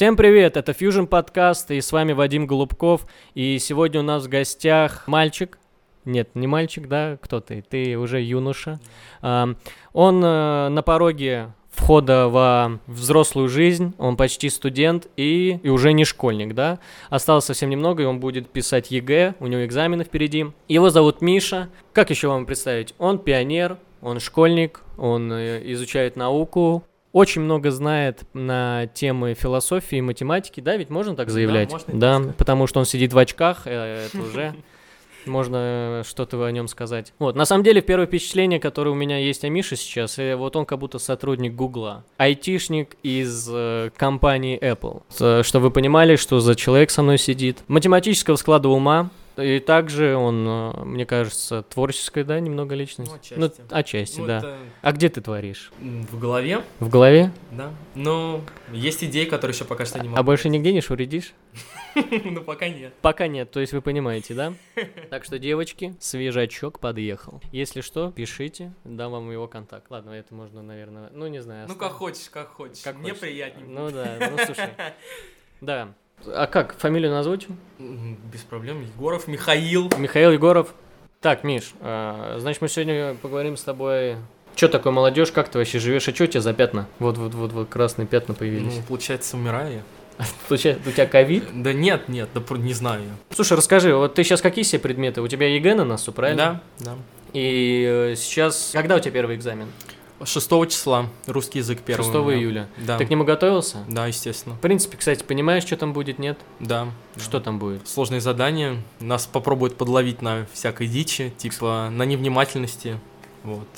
Всем привет, это Fusion подкаст, и с вами Вадим Голубков, и сегодня у нас в гостях мальчик, нет, не мальчик, да, кто ты? Ты уже юноша. Он э, на пороге входа во взрослую жизнь, он почти студент и, и уже не школьник, да. Осталось совсем немного, и он будет писать ЕГЭ, у него экзамены впереди. Его зовут Миша. Как еще вам представить? Он пионер, он школьник, он э, изучает науку, очень много знает на темы философии и математики, да, ведь можно так заявлять? Да, можно да сказать. потому что он сидит в очках, э, это уже можно что-то о нем сказать. Вот, на самом деле, первое впечатление, которое у меня есть о Мише сейчас, э, вот он как будто сотрудник Гугла, айтишник из э, компании Apple. Э, Чтобы вы понимали, что за человек со мной сидит. Математического склада ума, и также он, э, мне кажется, творческая, да, немного личность? Ну, отчасти. отчасти, Ну, да. это, А где ты творишь? в голове, В голове? да. Но есть идеи, которые еще пока что не могу. А больше нигде не шуредишь? Ну, пока нет. Пока нет, то есть вы понимаете, да? Так что, девочки, свежачок подъехал. Если что, пишите, дам вам его контакт. Ладно, это можно, наверное, ну не знаю. Ну, как хочешь, как хочешь. Как Мне приятнее. Ну да, ну слушай. Да. А как, фамилию назвучим? Без проблем. Егоров Михаил. Михаил Егоров. Так, Миш, а, значит, мы сегодня поговорим с тобой... Что такое молодежь, как ты вообще живешь, а что у тебя за пятна? Вот, вот, вот, вот красные пятна появились. Ну, получается, умираю я. Получается, у тебя ковид? Да нет, нет, да не знаю. Слушай, расскажи, вот ты сейчас какие себе предметы? У тебя ЕГЭ на носу, правильно? Да, да. И э, сейчас... Когда у тебя первый экзамен? 6 числа русский язык 1 6 июля. Да. Ты к нему готовился? Да, естественно. В принципе, кстати, понимаешь, что там будет, нет? Да. да. Что там будет? Сложные задания. Нас попробуют подловить на всякой дичи, типа на невнимательности. Вот.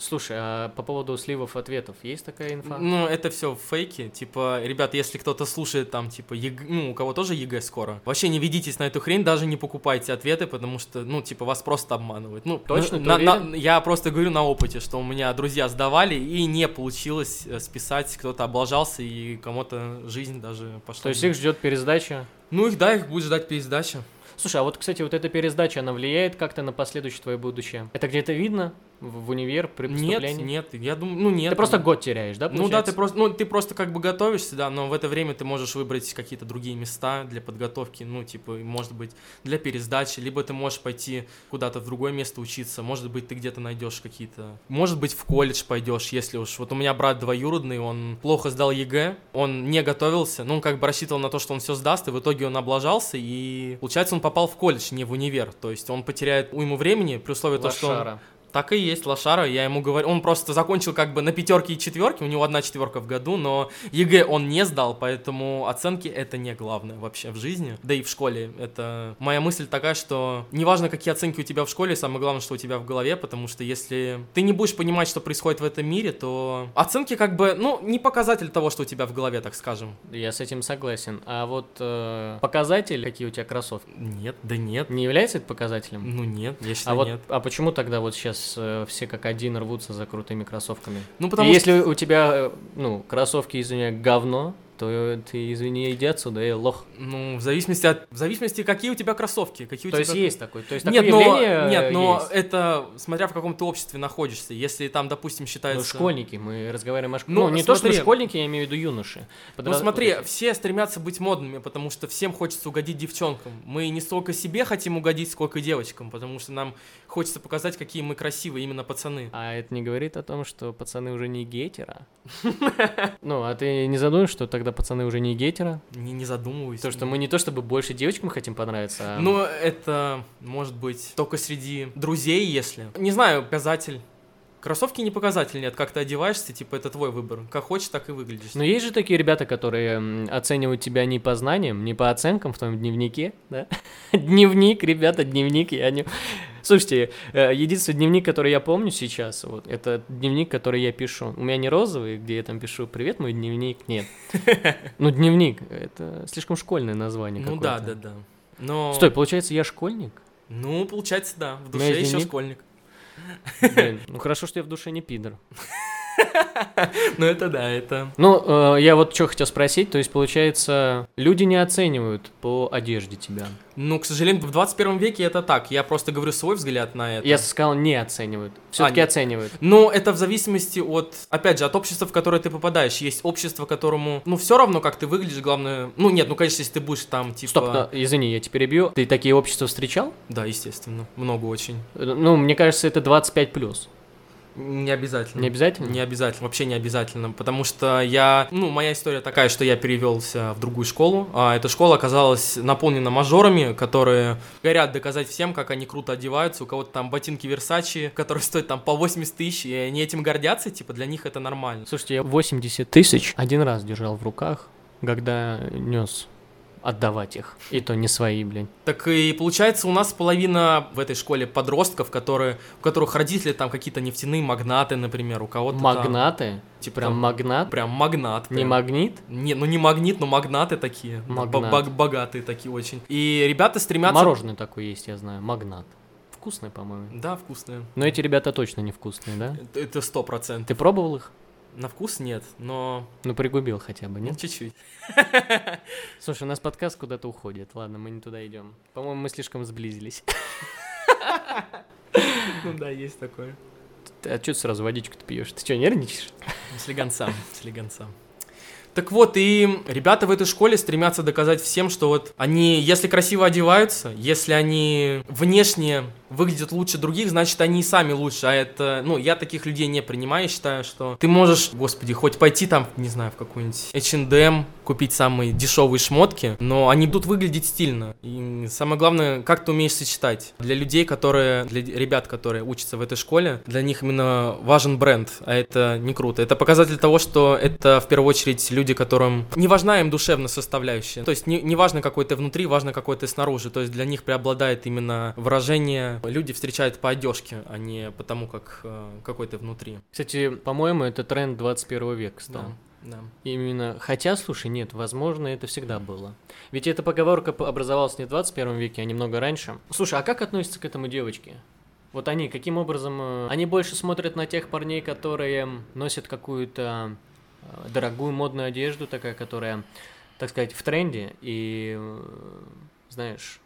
Слушай, а по поводу сливов ответов есть такая инфа? Ну, это все фейки. Типа, ребят, если кто-то слушает там, типа, ЕГЭ, ну, у кого тоже ЕГЭ скоро, вообще не ведитесь на эту хрень, даже не покупайте ответы, потому что, ну, типа, вас просто обманывают. Ну, Точно, на- на- я просто говорю на опыте, что у меня друзья сдавали, и не получилось э, списать, кто-то облажался, и кому-то жизнь даже пошла. То есть их ждет пересдача? Ну, их, да, их будет ждать пересдача. Слушай, а вот, кстати, вот эта пересдача, она влияет как-то на последующее твое будущее? Это где-то видно? В, в универ, при Нет, поступлении? нет, я думаю, ну, нет. Ты просто год теряешь, да, Ну да, ты получается? просто, ну ты просто как бы готовишься, да, но в это время ты можешь выбрать какие-то другие места для подготовки, ну типа, может быть, для пересдачи, либо ты можешь пойти куда-то в другое место учиться, может быть, ты где-то найдешь какие-то, может быть, в колледж пойдешь, если уж. Вот у меня брат двоюродный, он плохо сдал ЕГЭ, он не готовился, ну он как бы рассчитывал на то, что он все сдаст, и в итоге он облажался, и получается он попал в колледж, не в универ, то есть он потеряет уйму времени при условии того, что он Лошара. Так и есть, Лошара, я ему говорю, он просто закончил как бы на пятерке и четверке, у него одна четверка в году, но ЕГЭ он не сдал, поэтому оценки это не главное вообще в жизни, да и в школе. Это моя мысль такая, что неважно, какие оценки у тебя в школе, самое главное, что у тебя в голове, потому что если ты не будешь понимать, что происходит в этом мире, то оценки как бы, ну, не показатель того, что у тебя в голове, так скажем. Я с этим согласен. А вот э, показатель, какие у тебя кроссовки, Нет, да нет, не является это показателем? ну нет, я А считаю, вот, нет. а почему тогда вот сейчас все как один рвутся за крутыми кроссовками? Ну, потому И что... если у тебя, э, ну, кроссовки, извини, говно, то ты, извини, иди отсюда, эй, лох. Ну, в зависимости от... В зависимости, какие у тебя кроссовки, какие у есть тебя... есть такой, то есть Нет, такое но, явление нет, но есть. это смотря в каком ты обществе находишься. Если там, допустим, Ну, считается... школьники, мы разговариваем о школьниках. Ну, Ну, не то, что смотри. школьники, я имею в виду юноши. Ну Подра- смотри, все стремятся быть модными, потому что всем хочется угодить девчонкам. Мы не столько себе хотим угодить, сколько девочкам, потому что нам хочется показать, какие мы красивые, именно пацаны. А это не говорит о том, что пацаны уже не гетера? Ну, а ты не задумаешь, что тогда пацаны уже не гетера? Не, не задумывайся. То, что мы не то чтобы больше девочкам хотим понравиться, а... Ну, это может быть только среди друзей, если. Не знаю, показатель. Кроссовки не показатель, нет, как ты одеваешься, типа, это твой выбор. Как хочешь, так и выглядишь. Но есть же такие ребята, которые оценивают тебя не по знаниям, не по оценкам в твоем дневнике, да? Дневник, ребята, дневник, я не... Слушайте, э, единственный дневник, который я помню сейчас, вот, это дневник, который я пишу. У меня не розовый, где я там пишу «Привет, мой дневник», нет. Ну, дневник, это слишком школьное название ну да, да, да. Но... Стой, получается, я школьник? Ну, получается, да. В душе еще школьник. Блин, ну хорошо, что я в душе не пидор. Ну это да, это... Ну, э, я вот что хотел спросить, то есть, получается, люди не оценивают по одежде тебя. Ну, к сожалению, в 21 веке это так. Я просто говорю свой взгляд на это. Я сказал, не оценивают. Все-таки не- оценивают. Ну, это в зависимости от, опять же, от общества, в которое ты попадаешь. Есть общество, которому, ну, все равно, как ты выглядишь, главное... Ну, нет, ну, конечно, если ты будешь там, типа... Стоп, да, извини, я тебя перебью. Ты такие общества встречал? Да, естественно, много очень. Э, Ну, мне кажется, это 25 плюс. Не обязательно. Не обязательно? Не обязательно, вообще не обязательно, потому что я, ну, моя история такая, что я перевелся в другую школу, а эта школа оказалась наполнена мажорами, которые горят доказать всем, как они круто одеваются, у кого-то там ботинки Версачи, которые стоят там по 80 тысяч, и они этим гордятся, типа, для них это нормально. Слушайте, я 80 тысяч один раз держал в руках, когда нес отдавать их. И то не свои, блин. Так и получается, у нас половина в этой школе подростков, которые, у которых родители там какие-то нефтяные магнаты, например, у кого-то там, Магнаты? типа Прям там магнат? Прям магнат. Не прям. магнит? Не, ну не магнит, но магнаты такие. Магнат. Бо- бог- богатые такие очень. И ребята стремятся... Мороженое такое есть, я знаю. Магнат. Вкусное, по-моему. Да, вкусные. Но эти ребята точно не вкусные, да? Это сто процентов. Ты пробовал их? На вкус нет, но Ну, пригубил хотя бы, ну, нет? чуть-чуть. Слушай, у нас подкаст куда-то уходит. Ладно, мы не туда идем. По-моему, мы слишком сблизились. Ну да, есть такое. А что ты сразу водичку-то пьешь? Ты что, нервничаешь? Слегонца, слегонца. Так вот, и ребята в этой школе стремятся доказать всем, что вот они, если красиво одеваются, если они внешне выглядят лучше других, значит, они и сами лучше. А это, ну, я таких людей не принимаю, считаю, что ты можешь, господи, хоть пойти там, не знаю, в какой-нибудь H&M, купить самые дешевые шмотки, но они будут выглядеть стильно. И самое главное, как ты умеешь сочетать. Для людей, которые, для ребят, которые учатся в этой школе, для них именно важен бренд, а это не круто. Это показатель того, что это в первую очередь люди, которым не важна им душевная составляющая. То есть не, не важно, какой ты внутри, важно, какой ты снаружи. То есть для них преобладает именно выражение люди встречают по одежке, а не потому, как, э, какой ты внутри. Кстати, по-моему, это тренд 21 века стал. Да, да. Именно, хотя, слушай, нет, возможно, это всегда было. Ведь эта поговорка образовалась не в 21 веке, а немного раньше. Слушай, а как относятся к этому девочки? Вот они, каким образом... э, Они больше смотрят на тех парней, которые носят какую-то э, дорогую модную одежду, такая, которая, так сказать, в тренде, и, знаешь,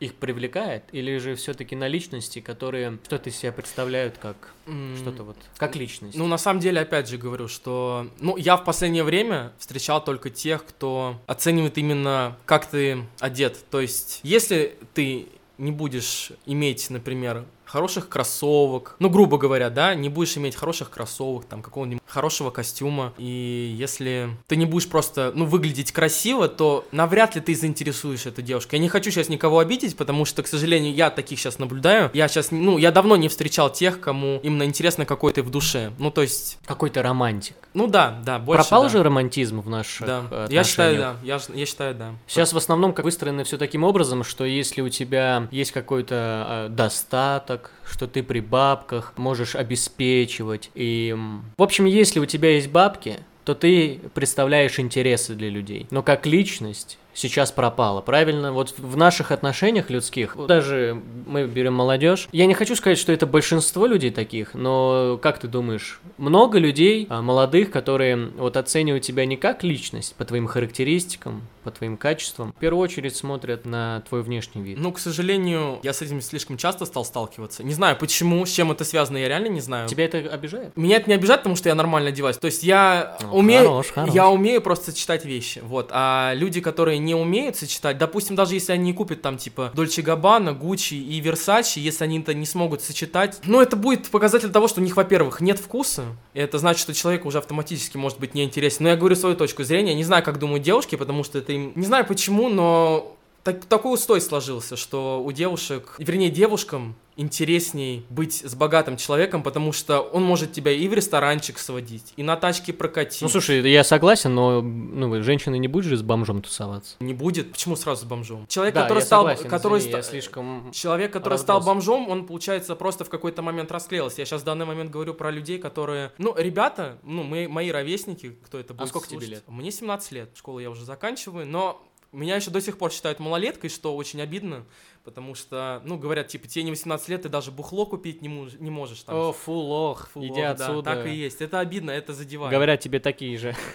их привлекает, или же все-таки на личности, которые что-то из себя представляют как М, что-то вот, как личность? Ну, на самом деле, опять же говорю, что... Ну, я в последнее время встречал только тех, кто оценивает именно, как ты одет. То есть, если ты не будешь иметь, например, хороших кроссовок, ну, грубо говоря, да, не будешь иметь хороших кроссовок, там, какого-нибудь хорошего костюма, и если ты не будешь просто, ну, выглядеть красиво, то навряд ли ты заинтересуешь эту девушку. Я не хочу сейчас никого обидеть, потому что, к сожалению, я таких сейчас наблюдаю. Я сейчас, ну, я давно не встречал тех, кому именно интересно, какой ты в душе. Ну, то есть, Какой-то романтик. ну да, да, больше Пропал да. же романтизм в наших Да, э, я считаю, да, я, я считаю, да. Сейчас в основном как выстроено все таким образом, что если у тебя есть какой-то э, достаток, что ты при бабках можешь обеспечивать, и... В общем, если у тебя есть бабки, то ты представляешь интересы для людей. Но как личность сейчас пропала, правильно? Вот в наших отношениях людских, даже мы берем молодежь, я не хочу сказать, что это большинство людей таких, но как ты думаешь, много людей, а, молодых, которые вот оценивают тебя не как личность, по твоим характеристикам, по твоим качествам, в первую очередь смотрят на твой внешний вид. Ну, к сожалению, я с этим слишком часто стал сталкиваться. Не знаю, почему, с чем это связано, я реально не знаю. Тебя это обижает? Меня это не обижает, потому что я нормально одеваюсь. То есть я Ну, умею, хорош, хорош. я умею просто сочетать вещи. Вот. А люди, которые не умеют сочетать, допустим, даже если они не купят там типа Дольче Габбана, Гуччи и Версачи, если они это не смогут сочетать, ну это будет показатель того, что у них, во-первых, нет вкуса. И это значит, что человек уже автоматически может быть неинтересен. Но я говорю свою точку зрения. Не знаю, как думают девушки, потому что это им... Не знаю почему, но так- такой устой сложился, что у девушек, вернее, девушкам интересней быть с богатым человеком, потому что он может тебя и в ресторанчик сводить, и на тачке прокатить. Ну, слушай, я согласен, но ну, женщина не будет же с бомжом тусоваться. не будет. Почему сразу с бомжом? Человек, Да, который я стал, согласен, который извини, я ста- слишком... Человек, который стал разброс. бомжом, он, получается, просто в какой-то момент расклеился. Я сейчас в данный момент говорю про людей, которые... Ну, ребята, ну, мы, мои ровесники, кто это будет А сколько тебе слушать. лет? Мне 17 лет, школу я уже заканчиваю, но Меня еще до сих пор считают малолеткой, что очень обидно, потому что, ну, говорят, типа, тебе не 18 лет, ты даже бухло купить не, мож- не можешь. Там. О, фу, лох, Фу, иди да, отсюда. так и есть. Это обидно, это задевает. Говорят тебе такие же.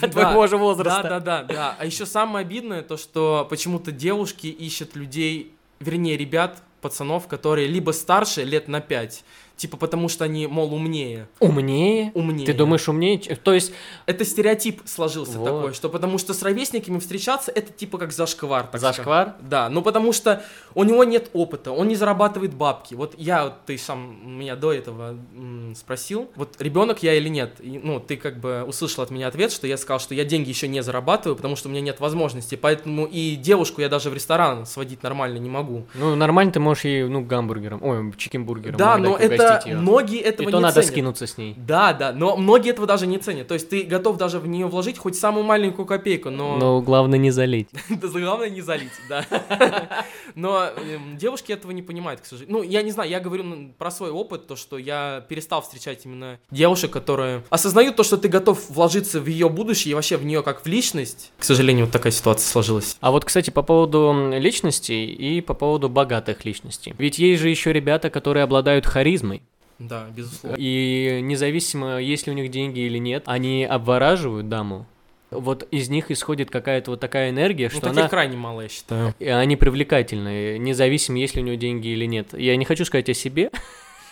Да, Твоего же возраста. Да, да, да, да. А еще самое обидное то, что почему-то девушки ищут людей, вернее, ребят, пацанов, которые либо старше лет на 5, типа потому что они, мол, умнее. Умнее? Умнее. Ты думаешь умнее? То есть, Это стереотип сложился Вот. такой, что потому что с ровесниками встречаться это типа как зашквар. так сказать. зашквар? Да, ну потому что у него нет опыта, он не зарабатывает бабки. Вот я, вот ты сам меня до этого спросил, вот ребенок я или нет. И, ну, ты как бы услышал от меня ответ, что я сказал, что я деньги еще не зарабатываю, потому что у меня нет возможности. Поэтому и девушку я даже в ресторан сводить нормально не могу. Ну, нормально ты можешь ей, ну, гамбургером, ой, чикенбургером. да, но это её. многие этого И то не надо ценят. скинуться с ней. Да, да, но многие этого даже не ценят. То есть ты готов даже в нее вложить хоть самую маленькую копейку, но... Но главное не залить. Да главное не залить, да. Но эм, девушки этого не понимают, к сожалению. Ну, я не знаю, я говорю ну, про свой опыт, то, что я перестал встречать именно девушек, которые осознают то, что ты готов вложиться в ее будущее и вообще в нее как в личность. К сожалению, вот такая ситуация сложилась. А вот, кстати, по поводу м, личностей и по поводу богатых личностей. Ведь есть же еще ребята, которые обладают харизмой. Да, безусловно. И независимо, есть ли у них деньги или нет, они обвораживают даму. Вот из них исходит какая-то вот такая энергия, Ну, что она... крайне мало, я считаю. И они привлекательны, независимо, есть ли у него деньги или нет. Я не хочу сказать о себе.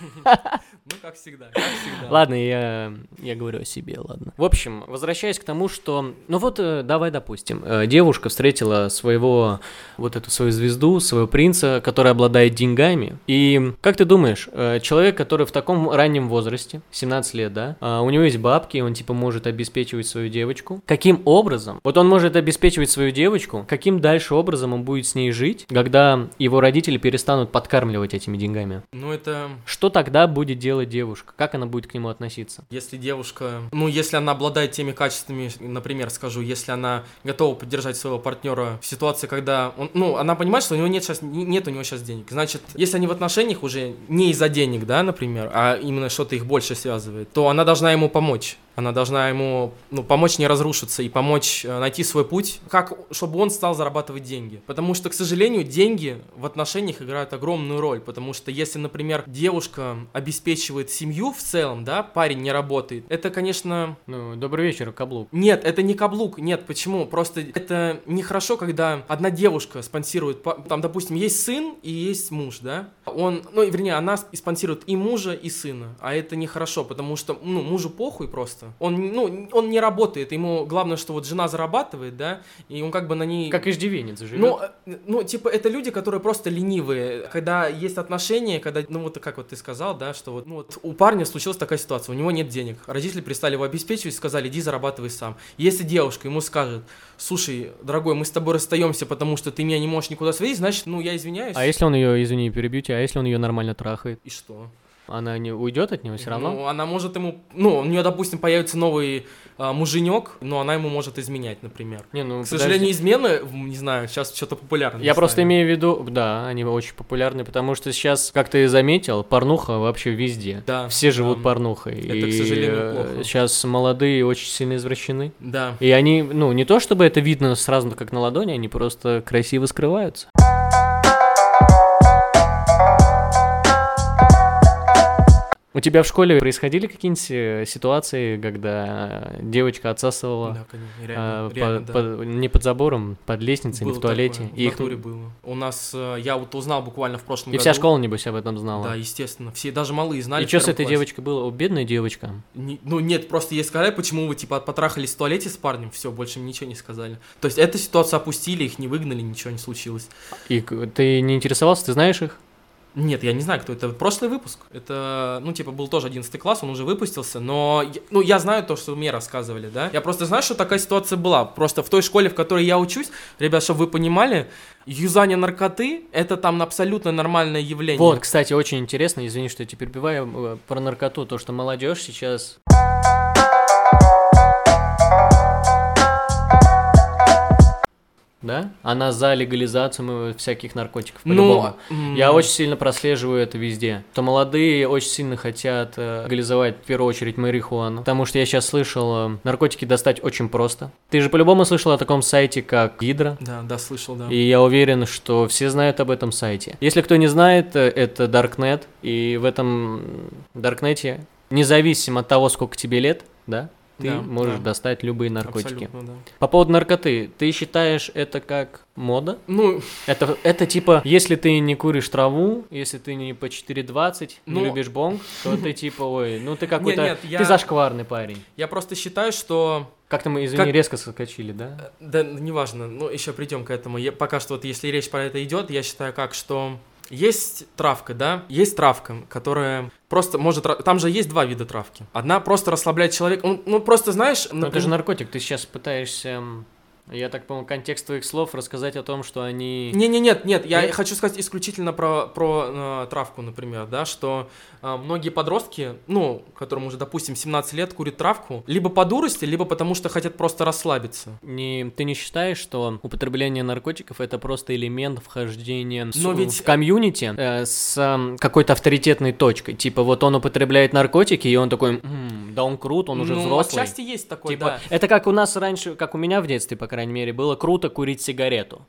Ну, как всегда, как всегда. Ладно, я, я говорю о себе, ладно. В общем, возвращаясь к тому, что... Ну вот, э, давай допустим, э, девушка встретила своего, вот эту свою звезду, своего принца, который обладает деньгами. И как ты думаешь, э, человек, который в таком раннем возрасте, 17 лет, да, а, у него есть бабки, он типа может обеспечивать свою девочку. Каким образом? Вот он может обеспечивать свою девочку, каким дальше образом он будет с ней жить, когда его родители перестанут подкармливать этими деньгами? Ну, это Что тогда будет делать девушка? Как она будет к нему относиться? Если девушка, ну, если она обладает теми качествами, например, скажу, если она готова поддержать своего партнера в ситуации, когда он, ну, она понимает, что у него нет сейчас, нет у него сейчас денег. Значит, если они в отношениях уже не из-за денег, да, например, а именно что-то их больше связывает, то она должна ему помочь. Она должна ему ну, помочь не разрушиться и помочь э, найти свой путь, как, чтобы он стал зарабатывать деньги. Потому что, к сожалению, деньги в отношениях играют огромную роль. Потому что если, например, девушка обеспечивает семью в целом, да, парень не работает, это, конечно, Ну, добрый вечер, каблук. нет, это не каблук, нет, почему? Просто это нехорошо, когда одна девушка спонсирует, там, допустим, есть сын и есть муж, да? Он, ну, вернее, она сп- спонсирует и мужа, и сына, а это нехорошо, потому что, ну, мужу похуй просто. Он, ну, он не работает, ему главное, что вот жена зарабатывает, да, и он как бы на ней... Как иждивенец живет. Ну, э, ну, типа, это люди, которые просто ленивые. Когда есть отношения, когда, ну, вот как вот ты сказал, да, что вот, ну, вот у парня случилась такая ситуация, у него нет денег. Родители перестали его обеспечивать, сказали, иди зарабатывай сам. Если девушка ему скажет, слушай, дорогой, мы с тобой расстаемся, потому что ты меня не можешь никуда сводить, значит, ну, я извиняюсь. а если он ее, извини, перебью тебя, а если он ее нормально трахает? И что? Она не уйдет от него все равно? Ну, она может ему, ну, у нее, допустим, появится новый а, муженек, но она ему может изменять, например. не, ну, К сожалению, измены, не знаю, сейчас что-то популярно. Я просто имею в виду, да, они очень популярны, потому что сейчас, как ты заметил, порнуха вообще везде. Да, Все живут да. порнухой. Это, и к сожалению, плохо. сейчас молодые очень сильно извращены. Да. И они, ну, не то чтобы это видно сразу как на ладони, они просто красиво скрываются. У тебя в школе происходили какие-нибудь э, ситуации, когда девочка отсасывала Да, конечно, а, реально, по- реально, да. по- не под забором, под лестницей, не Было в туалете? такое, И в их- натуре было. У нас, э, я вот узнал буквально в прошлом И году. вся школа, небось, об этом знала. Да, естественно. Все, даже малые знали. И что с этой классе. девочкой было? О, бедная девочка. Не- ну нет, просто ей сказали, почему вы типа потрахались в туалете с парнем, все, больше им ничего не сказали. То есть эту ситуацию опустили, их не выгнали, ничего не случилось. И ты не интересовался, ты знаешь их? Нет, я не знаю, кто это. Прошлый выпуск. Это, ну, типа, был тоже 11 класс, он уже выпустился, но, ну, я знаю то, что мне рассказывали, да. Я просто знаю, что такая ситуация была. Просто в той школе, в которой я учусь, ребят, чтобы вы понимали, юзание наркоты — это там абсолютно нормальное явление. Вот, кстати, очень интересно, извини, что я тебя перебиваю, э, про наркоту, то, что молодежь сейчас... да? Она за легализацию всяких наркотиков, Ну, по-любому. м, Я очень сильно прослеживаю это везде. То молодые очень сильно хотят э, легализовать в первую очередь марихуану. Потому что я сейчас слышал, э, наркотики достать очень просто. Ты же по-любому слышал о таком сайте, как Гидра. Да, да, слышал, да. И я уверен, что все знают об этом сайте. Если кто не знает, э, это Darknet. И в этом Даркнете, независимо от того, сколько тебе лет, да, ты Да, можешь да. достать любые наркотики. Абсолютно, да. По поводу наркоты, ты считаешь это как мода? Ну, Это, это типа, если ты не куришь траву, если ты не по 4.20, не Ну- любишь бонг, то ты типа, ой, ну ты какой-то, нет, я- ты зашкварный парень. я просто считаю, что Как-то мы, извини, Как- резко соскочили, да? Да, неважно, ну еще придем к этому. Я, пока что вот если речь про это идет, я считаю как, что есть травка, да, есть травка, которая просто может, там же есть два вида травки. Одна просто расслабляет человека, ну, ну, просто знаешь, Но это же наркотик, ты сейчас пытаешься, я так понял, контекст твоих слов рассказать о том, что они... Не, не, нет, нет, я Нет? хочу сказать исключительно про, про э, травку, например, да, что э, многие подростки, ну, которым уже, допустим, 17 лет, курят травку, либо по дурости, либо потому что хотят просто расслабиться. Не, ты не считаешь, что употребление наркотиков это просто элемент вхождения с- Но ведь- в комьюнити э, с м, какой-то авторитетной точкой? Типа вот он употребляет наркотики, и он такой, «М, да он крут, он уже ну, взрослый. отчасти есть такое, Типа, да. это как у нас раньше, как у меня в детстве, по крайней мере, было круто курить сигарету,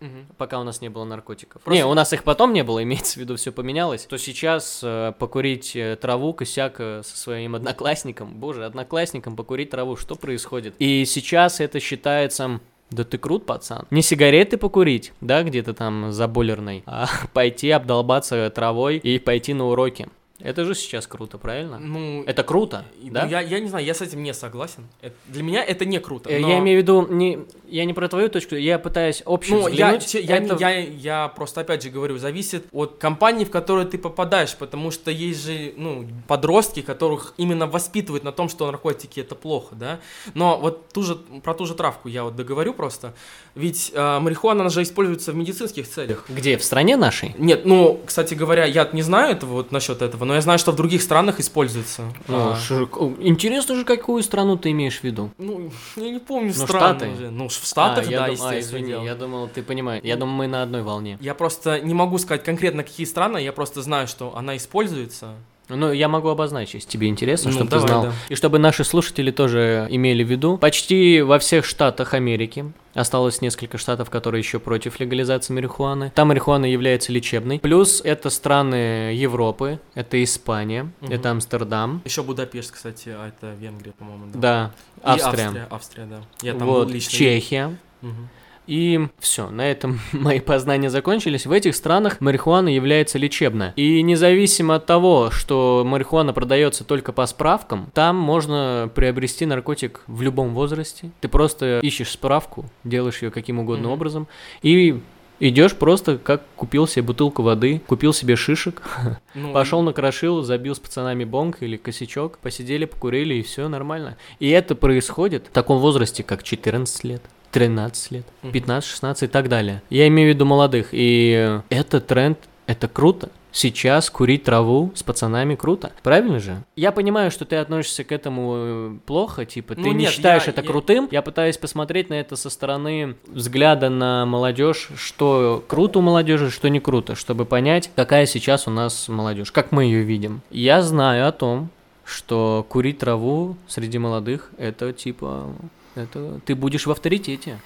Мгм. пока у нас не было наркотиков. Просто- Не, у нас их потом не было, имеется в виду, все поменялось. То сейчас э, покурить э, траву, косяк э, со своим одноклассником, боже, одноклассником покурить траву, что происходит? И сейчас это считается... Да ты крут, пацан. Не сигареты покурить, да, где-то там за бойлерной, а пойти обдолбаться травой и пойти на уроки. Это же сейчас круто, правильно? Ну, Это круто, и- да? ну, я, я не знаю, я с этим не согласен. Это- для меня это не круто. Э, но- Я имею в виду, не, я не про твою точку, я пытаюсь общем Ну, я, взглянуть. я, не- Это- я, я просто опять же говорю, зависит от компании, в которую ты попадаешь, потому что есть же, ну, подростки, которых именно воспитывают на том, что наркотики это плохо, да. Но вот ту же, про ту же травку я вот договорю просто. Ведь э, марихуана, она же используется в медицинских целях. Где? В стране нашей? Нет, ну, кстати говоря, я не знаю этого вот насчет этого, но я знаю, что в других странах используется. Ну, А, ш- к- интересно же, какую страну ты имеешь в виду? ну, я не помню Ну, страны Штаты. уже. Ну, в Штатах, А, да, дум- а, естественно. извини, я думал, ты понимаешь. Я думаю, мы на одной волне. Я просто не могу сказать конкретно, какие страны, я просто знаю, что она используется. Ну, я могу обозначить, если тебе интересно, Ну, чтобы давай, ты знал. да. И чтобы наши слушатели тоже имели в виду. Почти во всех штатах Америки осталось несколько штатов, которые еще против легализации марихуаны. Там марихуана является лечебной. Плюс это страны Европы, это Испания, Мгм. это Амстердам. Еще Будапешт, кстати, а это Венгрия, по-моему. Да. Да, И Австрия. Австрия, Австрия, да. Я там вот, лично. Чехия. Мгм. И все, на этом мои познания закончились. В этих странах марихуана является лечебной. И независимо от того, что марихуана продается только по справкам, там можно приобрести наркотик в любом возрасте. Ты просто ищешь справку, делаешь ее каким угодно Мгм. образом, и идешь просто как купил себе бутылку воды, купил себе шишек, Ну, пошел накрошил, забил с пацанами бонг или косячок, посидели, покурили и все нормально. И это происходит в таком возрасте, как 14 лет. 13 лет, Мгм. 15, 16 и так далее. Я имею в виду молодых. И это тренд, это круто. Сейчас курить траву с пацанами круто. Правильно же? Я понимаю, что ты относишься к этому э, плохо, типа, ты Ну, не нет, считаешь я- это я- крутым. Я пытаюсь посмотреть на это со стороны взгляда на молодежь, что круто у молодежи, что не круто, чтобы понять, какая сейчас у нас молодежь, как мы ее видим. Я знаю о том, что курить траву среди молодых это типа это ты будешь в авторитете.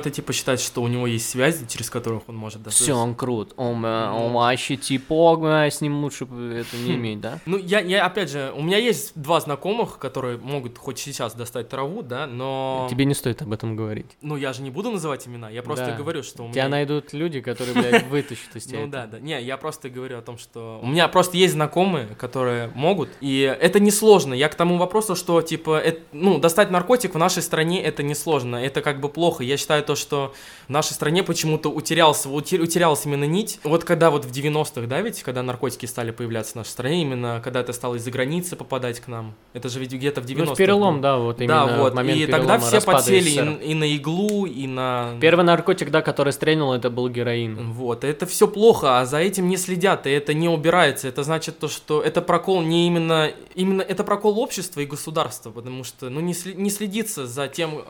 Это типа считать, что у него есть связи, через которых он может достать. Все, он крут. Он, э, Ну. он вообще типа, с ним лучше это не иметь, да? Ну, я, я, опять же, у меня есть два знакомых, которые могут хоть сейчас достать траву, да, но... Тебе не стоит об этом говорить. Ну, я же не буду называть имена, я просто Да. говорю, что у меня... Тебя найдут люди, которые, блядь, вытащат из тебя. Ну да, да. Не, я просто говорю о том, что у меня просто есть знакомые, которые могут, и это несложно. Я к тому вопросу, что типа, ну, достать наркотик в нашей стране это несложно, это как бы плохо. Я считаю то, что в нашей стране почему-то утерялся, утер- утерялась именно нить. Вот когда вот в 90-х, да, ведь, когда наркотики стали появляться в нашей стране, именно когда это стало из-за границы попадать к нам, это же ведь где-то в 90-х. Ну, в перелом, да, вот именно Да, вот, момент и тогда все подсели СССР. и, и на иглу, и на... Первый наркотик, да, который стрельнул, это был героин. Вот, это все плохо, а за этим не следят, и это не убирается. Это значит то, что это прокол не именно, именно это прокол общества и государства, потому что, ну, не, не следится за тем,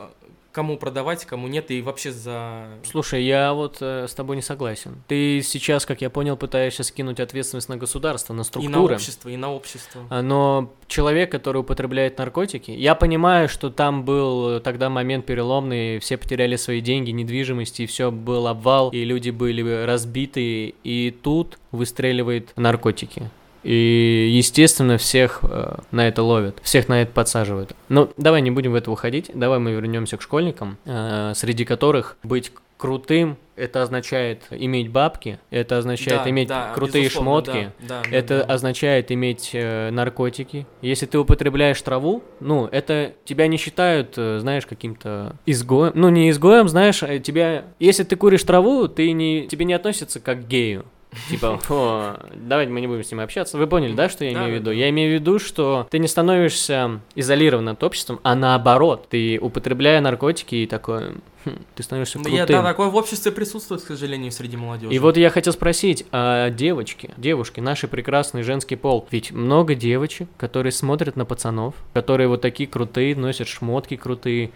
кому продавать, кому нет, и вообще за... Слушай, я вот э, с тобой не согласен. Ты сейчас, как я понял, пытаешься скинуть ответственность на государство, на И структуры. на общество, и на общество. А, Но человек, который употребляет наркотики, я понимаю, что там был тогда момент переломный, все потеряли свои деньги, недвижимость, и все был обвал, и люди были разбиты, и тут выстреливает наркотики. И, естественно, всех э, на это ловят, всех на это подсаживают. Ну, давай не будем в это уходить, давай мы вернемся к школьникам, э, среди которых быть крутым, это означает иметь бабки, это означает Да, иметь да, крутые шмотки, да, да, да, это да. означает иметь э, наркотики. Если ты употребляешь траву, ну, это тебя не считают, э, знаешь, каким-то изгоем. Ну, не изгоем, знаешь, а тебя... Если ты куришь траву, ты не... тебе не относятся как к гею. Типа, о, давайте мы не будем с ним общаться. Вы поняли, да, что я имею в виду? Я имею в виду, что ты не становишься изолированным от обществом, а наоборот, ты употребляя наркотики и такой, хм, ты становишься крутым. я, да, такое в обществе присутствует, к сожалению, среди молодежи. И вот я хотел спросить, а девочки, девушки, наши прекрасный женский пол, ведь много девочек, которые смотрят на пацанов, которые вот такие крутые, носят шмотки крутые,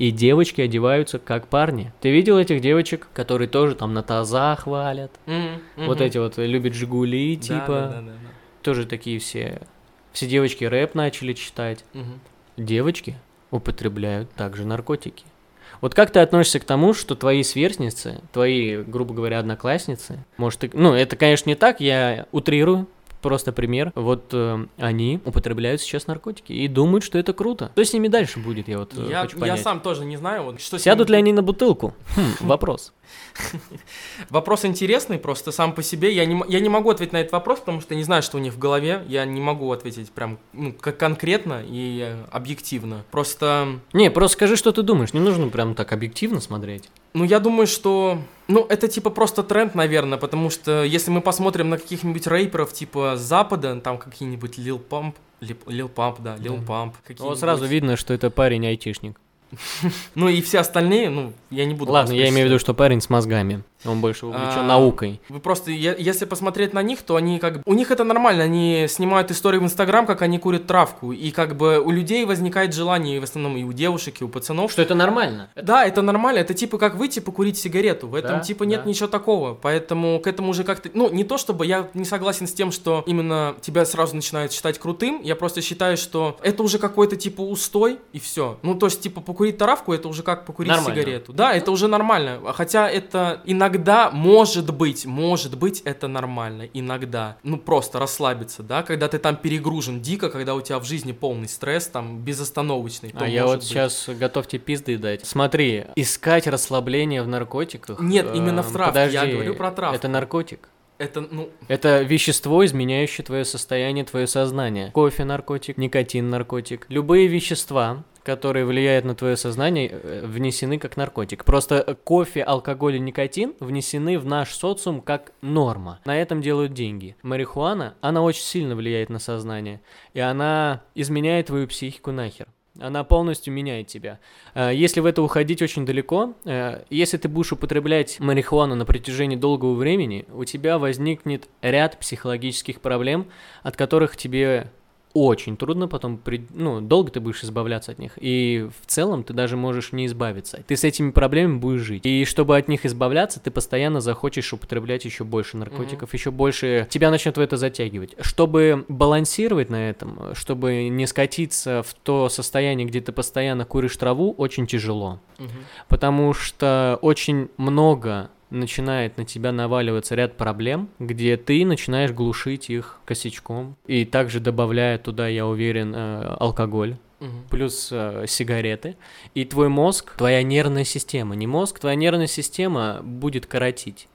и девочки одеваются как парни. Ты видел этих девочек, которые тоже там на тазах валят? Мгм, Вот мгм. эти вот э, любят Жигули, Да, типа, да, да, да, да. тоже такие все. Все девочки рэп начали читать. Мгм. Девочки употребляют также наркотики. Вот как ты относишься к тому, что твои сверстницы, твои, грубо говоря, одноклассницы, может, ты- ну, это, конечно, не так, я утрирую, просто пример. Вот э, они употребляют сейчас наркотики и думают, что это круто. Что с ними дальше будет, я вот э, Я, хочу я понять. сам тоже не знаю, вот что Сядут ними- ли они на бутылку? Хм, вопрос. Вопрос интересный, просто сам по себе. Я не, я не могу ответить на этот вопрос, потому что не знаю, что у них в голове. Я не могу ответить прям ну, как конкретно и э, объективно. Просто, Не, просто скажи, что ты думаешь. Не нужно прям так объективно смотреть. ну, я думаю, что... Ну, это типа просто тренд, наверное, потому что если мы посмотрим на каких-нибудь рэперов типа Запада, там какие-нибудь Lil Pump, Lil, Pump, да, Lil Да. Pump, Ну, какие-нибудь... Вот сразу видно, что это парень айтишник. Ну, и все остальные, ну, я не буду... Ладно, я имею в виду, что парень с мозгами. Он больше увлечен А, наукой. Вы просто, е- если посмотреть на них, то они как бы... У них это нормально, они снимают истории в Инстаграм, как они курят травку. И как бы у людей возникает желание, и в основном и у девушек, и у пацанов. Что это нормально. Да, это нормально, это типа как выйти покурить сигарету. В этом Да, типа нет да. ничего такого. Поэтому к этому уже как-то... Ну, не то чтобы я не согласен с тем, что именно тебя сразу начинают считать крутым. Я просто считаю, что это уже какой-то типа устой, и все. Ну, то есть, типа, покурить травку, это уже как покурить Нормально. сигарету. Да, это уже нормально. Хотя это иногда может быть, может быть, это нормально. Иногда. Ну, просто расслабиться, да, когда ты там перегружен дико, когда у тебя в жизни полный стресс, там, безостановочный. А я вот быть. сейчас готов тебе пизды дать. Смотри, искать расслабление в наркотиках. Нет, именно э, в травке. Я подожди, говорю про травку. Это наркотик. Это, ну, Это вещество, изменяющее твое состояние, твое сознание. Кофе наркотик, никотин наркотик. Любые вещества, которые влияют на твое сознание, э, внесены как наркотик. Просто э, кофе, алкоголь и никотин внесены в наш социум как норма. На этом делают деньги. Марихуана, она очень сильно влияет на сознание. И она изменяет твою психику нахер. Она полностью меняет тебя. Э, Если в это уходить очень далеко, э, если ты будешь употреблять марихуану на протяжении долгого времени, у тебя возникнет ряд психологических проблем, от которых тебе очень трудно потом, при- ну, долго ты будешь избавляться от них. И в целом ты даже можешь не избавиться. Ты с этими проблемами будешь жить. И чтобы от них избавляться, ты постоянно захочешь употреблять еще больше наркотиков, еще больше... Тебя начнет в это затягивать. Чтобы балансировать на этом, чтобы не скатиться в то состояние, где ты постоянно куришь траву, очень тяжело. мгм. Потому что очень много начинает на тебя наваливаться ряд проблем, где ты начинаешь глушить их косячком. И также добавляя туда, я уверен, э, алкоголь Мгм. плюс э, сигареты, и твой мозг, твоя нервная система, не мозг, твоя нервная система будет коротить,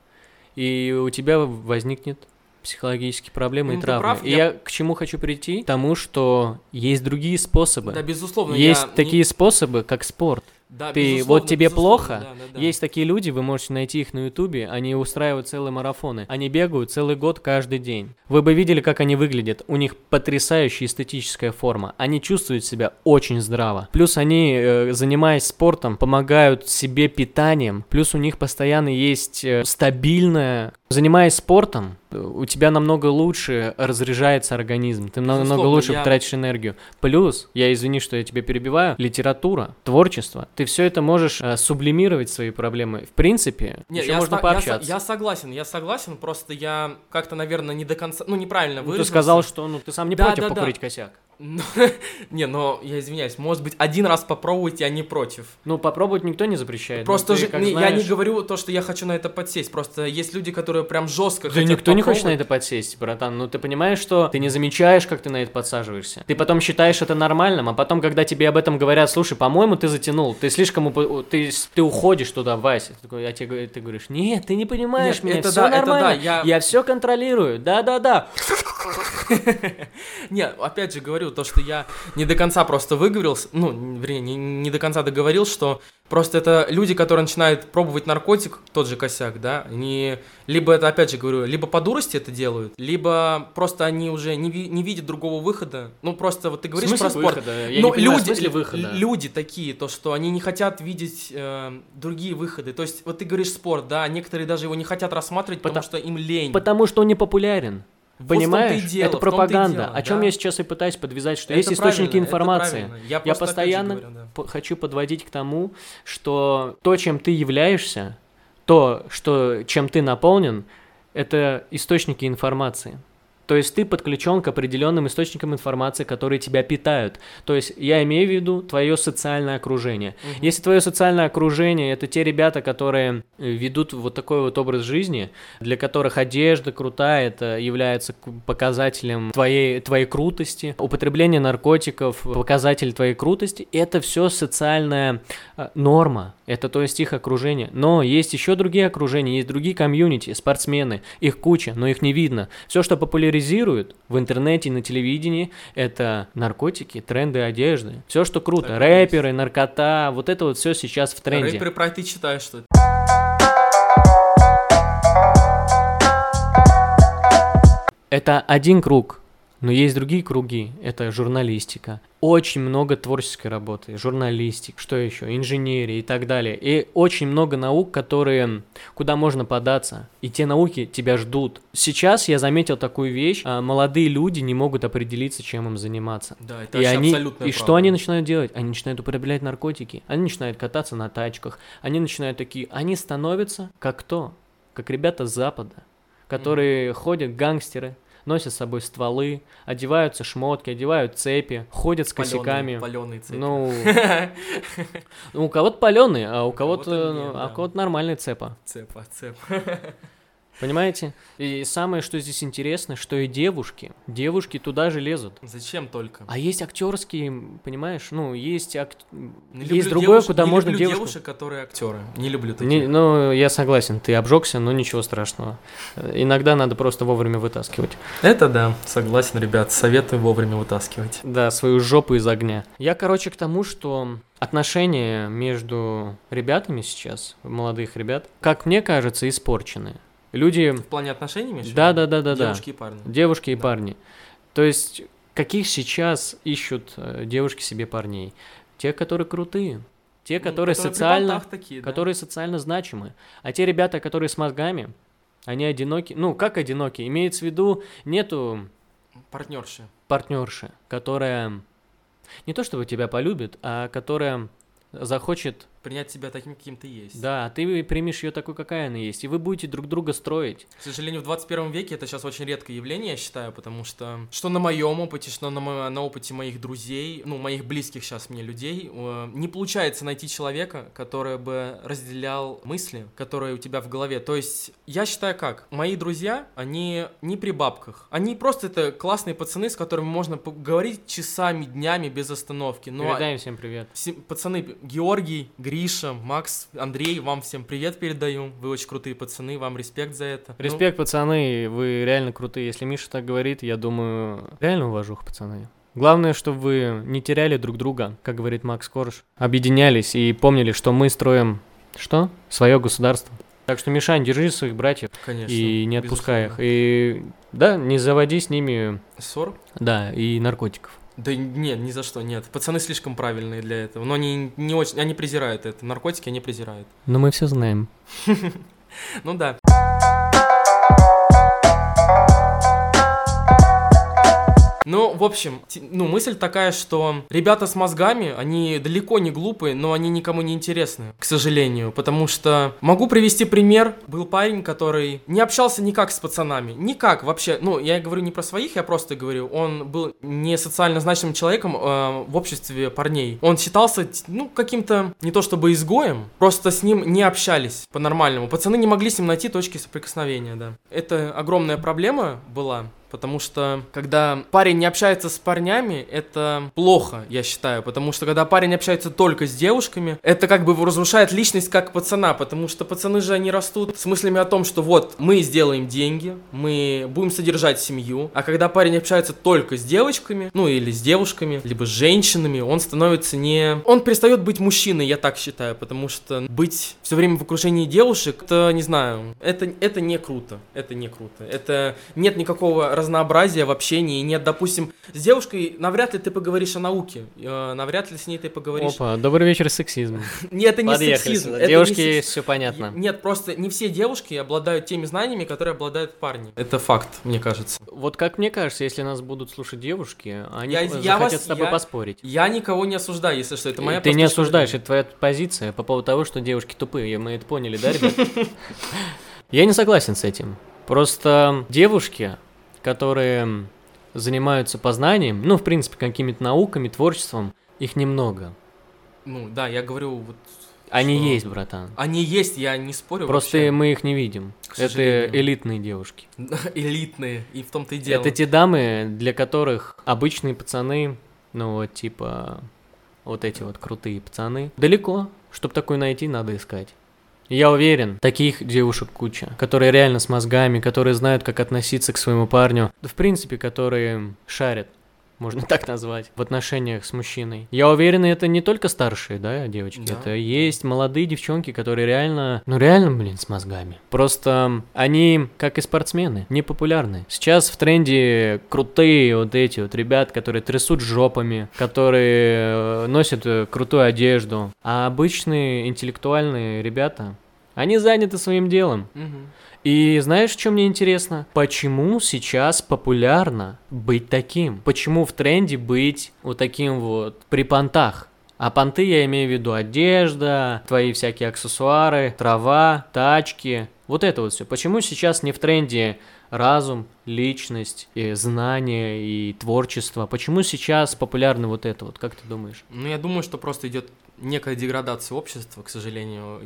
и у тебя возникнет психологические проблемы и Ну, ты травмы. прав, и я- я к чему хочу прийти? К тому, что есть другие способы. Да, безусловно. есть я не- такие способы, как спорт. Да, Ты, безусловно, вот тебе безусловно, плохо, да, да, да. Есть такие люди, вы можете найти их на Ютубе, они устраивают целые марафоны. Они бегают целый год каждый день. Вы бы видели, как они выглядят. У них потрясающая эстетическая форма. Они чувствуют себя очень здраво. Плюс они, э, занимаясь спортом, помогают себе питанием. Плюс у них постоянно есть э, стабильное... Занимаясь спортом, у тебя намного лучше разряжается организм, ты намного Безусловно, лучше я- тратишь энергию. Плюс, я извини, что я тебя перебиваю, литература, творчество, ты все это можешь э, сублимировать свои проблемы. В принципе, Не, еще я, можно со- я пообщаться. Я, согласен, я согласен, просто я как-то, наверное, не до конца, ну, неправильно Ну, ты выразился. сказал, что ну ты сам не Да, против да, да. покурить косяк. Ну, Не, но я извиняюсь, может быть, один раз попробовать я не против. Ну, попробовать никто не запрещает. Просто же, я не говорю то, что я хочу на это подсесть. Просто есть люди, которые прям жестко Да никто не хочет на это подсесть, братан. Ну ты понимаешь, что ты не замечаешь, как ты на это подсаживаешься. Ты потом считаешь это нормальным, а потом, когда тебе об этом говорят, слушай, по-моему, ты затянул, ты слишком упо- ты, ты уходишь туда, Вася. Ты, такой, я тебе ты говоришь, нет, ты не понимаешь Нет, меня, это все да, это нормально, да, я- все контролирую, да-да-да. Не, опять же говорю, то, что я не до конца просто выговорился, ну, вернее, не, не до конца договорил, что просто это люди, которые начинают пробовать наркотик, тот же косяк, да, они либо это, опять же говорю, либо по дурости это делают, либо просто они уже не, ви- не видят другого выхода. Ну, просто вот ты говоришь про спорт. выхода? Я Ну, понимаю, люди, выхода? люди такие, то, что они не хотят видеть э, другие выходы. То есть, вот ты говоришь спорт, да, некоторые даже его не хотят рассматривать, потому, Потому- что им лень. Потому что он не популярен. Вот Понимаешь? дело, это пропаганда. дело, о чем да. я сейчас и пытаюсь подвязать, что Это есть источники информации. Я, Я постоянно говорю, да. хочу подводить к тому, что то, чем ты являешься, то, что, чем ты наполнен, это источники информации. То есть ты подключен к определенным источникам информации, которые тебя питают. То есть я имею в виду твое социальное окружение. Мгм. Если твое социальное окружение это те ребята, которые э, ведут вот такой вот образ жизни, для которых одежда крутая, это является показателем твоей, твоей крутости, употребление наркотиков, показатель твоей крутости, это все социальная э, норма, это то есть их окружение. Но есть еще другие окружения, есть другие комьюнити, спортсмены, их куча, но их не видно. Все, что популяризируют в интернете и на телевидении, это наркотики, тренды одежды. Все, что круто. Так и есть. Рэперы, наркота, вот это вот все сейчас в тренде. Рэперы про ты читаешь, что ли? Это один круг, но есть другие круги. Это журналистика. Очень много творческой работы, журналистик, что еще, инженерия и так далее. И очень много наук, которые, куда можно податься. И те науки тебя ждут. Сейчас я заметил такую вещь. а, Молодые люди не могут определиться, чем им заниматься. Да, это И, они, и что правда. они начинают делать? Они начинают употреблять наркотики, они начинают кататься на тачках, они начинают такие, они становятся как кто? Как ребята с Запада, которые ходят гангстеры, носят с собой стволы, одеваются шмотки, одевают цепи, ходят с косяками. Паленые цепи. Ну, ну, у кого-то паленые, а у кого-то а у кого-то нормальные цепа. Цепа, цеп. Понимаете? И самое, что здесь интересно, что и девушки, девушки туда же лезут. Зачем только? А есть актерские, понимаешь, ну, есть, ак- есть другое, куда не можно люблю девушку... девушек, которые актеры. Не люблю таких. Не, ну, я согласен, ты обжегся, но ничего страшного. Иногда надо просто вовремя вытаскивать. Это да, согласен, ребят, советую вовремя вытаскивать. Да, свою жопу из огня. Я, короче, к тому, что отношения между ребятами сейчас, молодых ребят, как мне кажется, испорчены. Люди, В плане отношений, виду? да, да, да, да, да, Девушки и парни. девушки и Да. парни. То есть, каких сейчас ищут э, девушки себе парней? Те, которые крутые, те, Ну, которые социально, такие, да. которые социально значимы. А те ребята, которые с мозгами, они одиноки. Ну, как одиноки? Имеется в виду, нету Партнерши. партнерши, которая не то чтобы тебя полюбит, а которая захочет, Принять себя таким, каким ты есть. да, а ты примешь ее такой, какая она есть, и вы будете друг друга строить. К сожалению, в 21 веке это сейчас очень редкое явление, я считаю, потому что что на моем опыте, что на, мо- на опыте моих друзей, ну, моих близких сейчас мне людей, э, не получается найти человека, который бы разделял мысли, которые у тебя в голове. То есть, я считаю как, мои друзья, они не при бабках. Они просто это классные пацаны, с которыми можно говорить часами, днями без остановки. Но Передаем всем привет. пацаны, Георгий, Гриша, Макс, Андрей, вам всем привет передаю. Вы очень крутые пацаны, вам респект за это. Ну, Респект, пацаны, вы реально крутые. Если Миша так говорит, я думаю, реально уважух, пацаны. Главное, чтобы вы не теряли друг друга, как говорит Макс Корж, объединялись и помнили, что мы строим, что? Свое государство. Так что, Мишань, держи своих братьев ну, конечно. и не отпускай их. безусловно. И да, не заводи с ними, Ссор? да, и наркотиков. Да нет, ни за что, нет. Пацаны слишком правильные для этого. Но они не очень, они презирают это. Наркотики они презирают. Но мы все знаем. Ну да. Ну, в общем, ну, мысль такая, что ребята с мозгами, они далеко не глупые, но они никому не интересны, к сожалению, потому что могу привести пример. Был парень, который не общался никак с пацанами, никак вообще, ну, я говорю не про своих, я просто говорю, он был не социально значимым человеком э, в обществе парней. Он считался, ну, каким-то, не то чтобы изгоем, просто с ним не общались по-нормальному. Пацаны не могли с ним найти точки соприкосновения, да. Это огромная проблема была, Потому что, когда парень не общается с парнями, это плохо, я считаю. Потому что, когда парень общается только с девушками, это как бы разрушает личность как пацана. Потому что пацаны же, они растут с мыслями о том, что вот, мы сделаем деньги, мы будем содержать семью. А когда парень общается только с девочками, ну или с девушками, либо с женщинами, он становится не... Он перестает быть мужчиной, я так считаю. Потому что быть все время в окружении девушек, это, не знаю, это, это не круто. Это не круто. Это нет никакого разнообразия в общении. Нет, допустим, с девушкой навряд ли ты поговоришь о науке. э, навряд ли с ней ты поговоришь... Опа, добрый вечер, сексизм. Нет, это не Подъехали сексизм. сюда. это не Девушки, секс- все понятно. Нет, просто не все девушки обладают теми знаниями, которые обладают парни. Это факт, мне кажется. Вот как мне кажется, если нас будут слушать девушки, они Я- захотят вас- с тобой я- поспорить. Я никого не осуждаю, если что. Это моя Ты не осуждаешь, это твоя позиция по поводу того, что девушки тупые. Мы это поняли, да, ребят? Я не согласен с этим. Просто девушки, которые занимаются познанием, ну, в принципе, какими-то науками, творчеством, их немного. Ну, да, я говорю, вот... Они что- есть, братан. Они есть, я не спорю Просто вообще. мы их не видим. К Это сожалению. элитные девушки. Элитные, и в том-то и дело. Это те дамы, для которых обычные пацаны, ну вот типа вот эти вот крутые пацаны, далеко. Чтобы такой найти, надо искать. Я уверен, таких девушек куча, которые реально с мозгами, которые знают, как относиться к своему парню, в принципе, которые шарят, можно так назвать, в отношениях с мужчиной. Я уверен, это не только старшие, да, девочки, Да. это есть молодые девчонки, которые реально, ну реально, блин, с мозгами. Просто они, как и спортсмены, не популярны. Сейчас в тренде крутые вот эти вот ребят, которые трясут жопами, которые э, носят э, крутую одежду, а обычные интеллектуальные ребята, они заняты своим делом. И знаешь, что мне интересно? Почему сейчас популярно быть таким? Почему в тренде быть вот таким вот при понтах? А понты я имею в виду одежда, твои всякие аксессуары, трава, тачки. Вот это вот все. Почему сейчас не в тренде разум, личность, и знания и творчество? Почему сейчас популярно вот это вот? Как ты думаешь? Ну, я думаю, что просто идет некая деградация общества, к сожалению.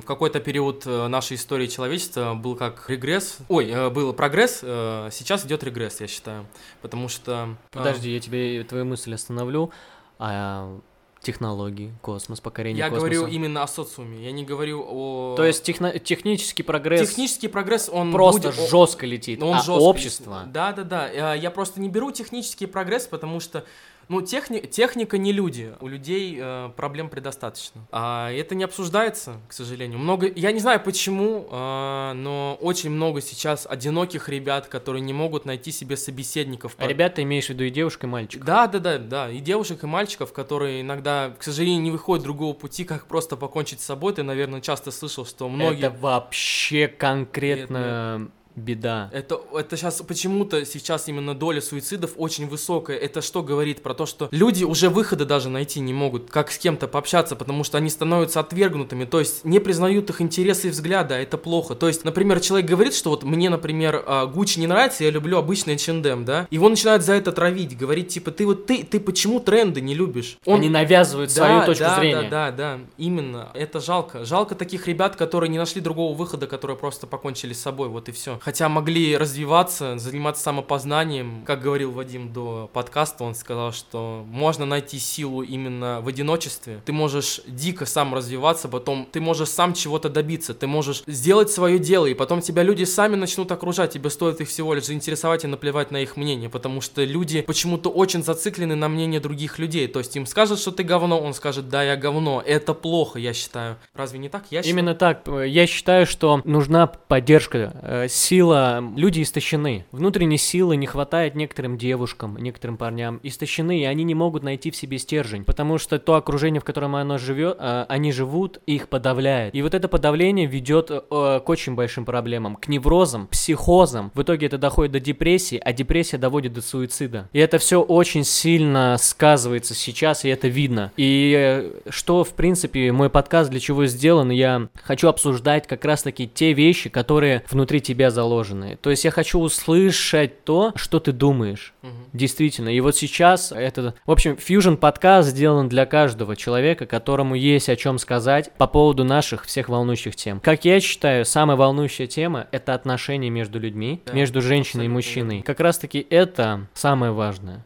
В какой-то период э, нашей истории человечества был как регресс. Ой, э, был прогресс, э, сейчас идет регресс, я считаю. Потому что... Подожди, я тебе твою мысль остановлю. А технологии, космос, покорение Я космоса. говорю именно о социуме, я не говорю о... То есть техно- технический прогресс Технический прогресс, он просто будет- жестко летит, он а жёсткий. общество... Да, да, да. Э, Я просто не беру технический прогресс, потому что, ну, техни... техника не люди. У людей э, проблем предостаточно. А это не обсуждается, к сожалению. Много, я не знаю почему, э, но очень много сейчас одиноких ребят, которые не могут найти себе собеседников. А ребята имеешь в виду и девушка, и мальчик? Да, да, да, да. И девушек, и мальчиков, которые иногда, к сожалению, не выходят другого пути, как просто покончить с собой. Ты, наверное, часто слышал, что многие... Это вообще конкретно беда. Это, это сейчас почему-то сейчас именно доля суицидов очень высокая. Это что говорит про то, что люди уже выхода даже найти не могут, как с кем-то пообщаться, потому что они становятся отвергнутыми, то есть не признают их интересы и взгляды, а это плохо. То есть, например, человек говорит, что вот мне, например, а, Гуччи не нравится, я люблю обычный H&M, да? Его начинают за это травить, говорить типа, ты вот ты, ты почему тренды не любишь? Они навязывают свою Да, точку да, зрения. Да, да, да, именно. Это жалко. Жалко таких ребят, которые не нашли другого выхода, которые просто покончили с собой, вот и все. Хотя могли развиваться, заниматься самопознанием. Как говорил Вадим до подкаста, он сказал, что можно найти силу именно в одиночестве. Ты можешь дико сам развиваться, потом ты можешь сам чего-то добиться, ты можешь сделать свое дело, и потом тебя люди сами начнут окружать, тебе стоит их всего лишь заинтересовать и наплевать на их мнение, потому что люди почему-то очень зациклены на мнение других людей. То есть им скажут, что ты говно, он скажет, да, я говно. Это плохо, я считаю. Разве не так? Я считаю. Именно так. Я считаю, что нужна поддержка, э, сила, люди истощены. Внутренней силы не хватает некоторым девушкам, некоторым парням. Истощены, и они не могут найти в себе стержень, потому что то окружение, в котором оно живет, э, они живут, их подавляет. И вот это подавление ведет э, к очень большим проблемам, к неврозам, психозам. В итоге это доходит до депрессии, а депрессия доводит до суицида. И это все очень сильно сказывается сейчас, и это видно. И э, что, в принципе, мой подкаст для чего сделан, я хочу обсуждать как раз-таки те вещи, которые внутри тебя заложены. То есть я хочу услышать то, что ты думаешь. Мгм. Действительно. И вот сейчас это... В общем, Fusion подкаст сделан для каждого человека, которому есть о чем сказать по поводу наших всех волнующих тем. Как я считаю, самая волнующая тема — это отношения между людьми, Да, между женщиной и мужчиной. Как раз-таки это самое важное.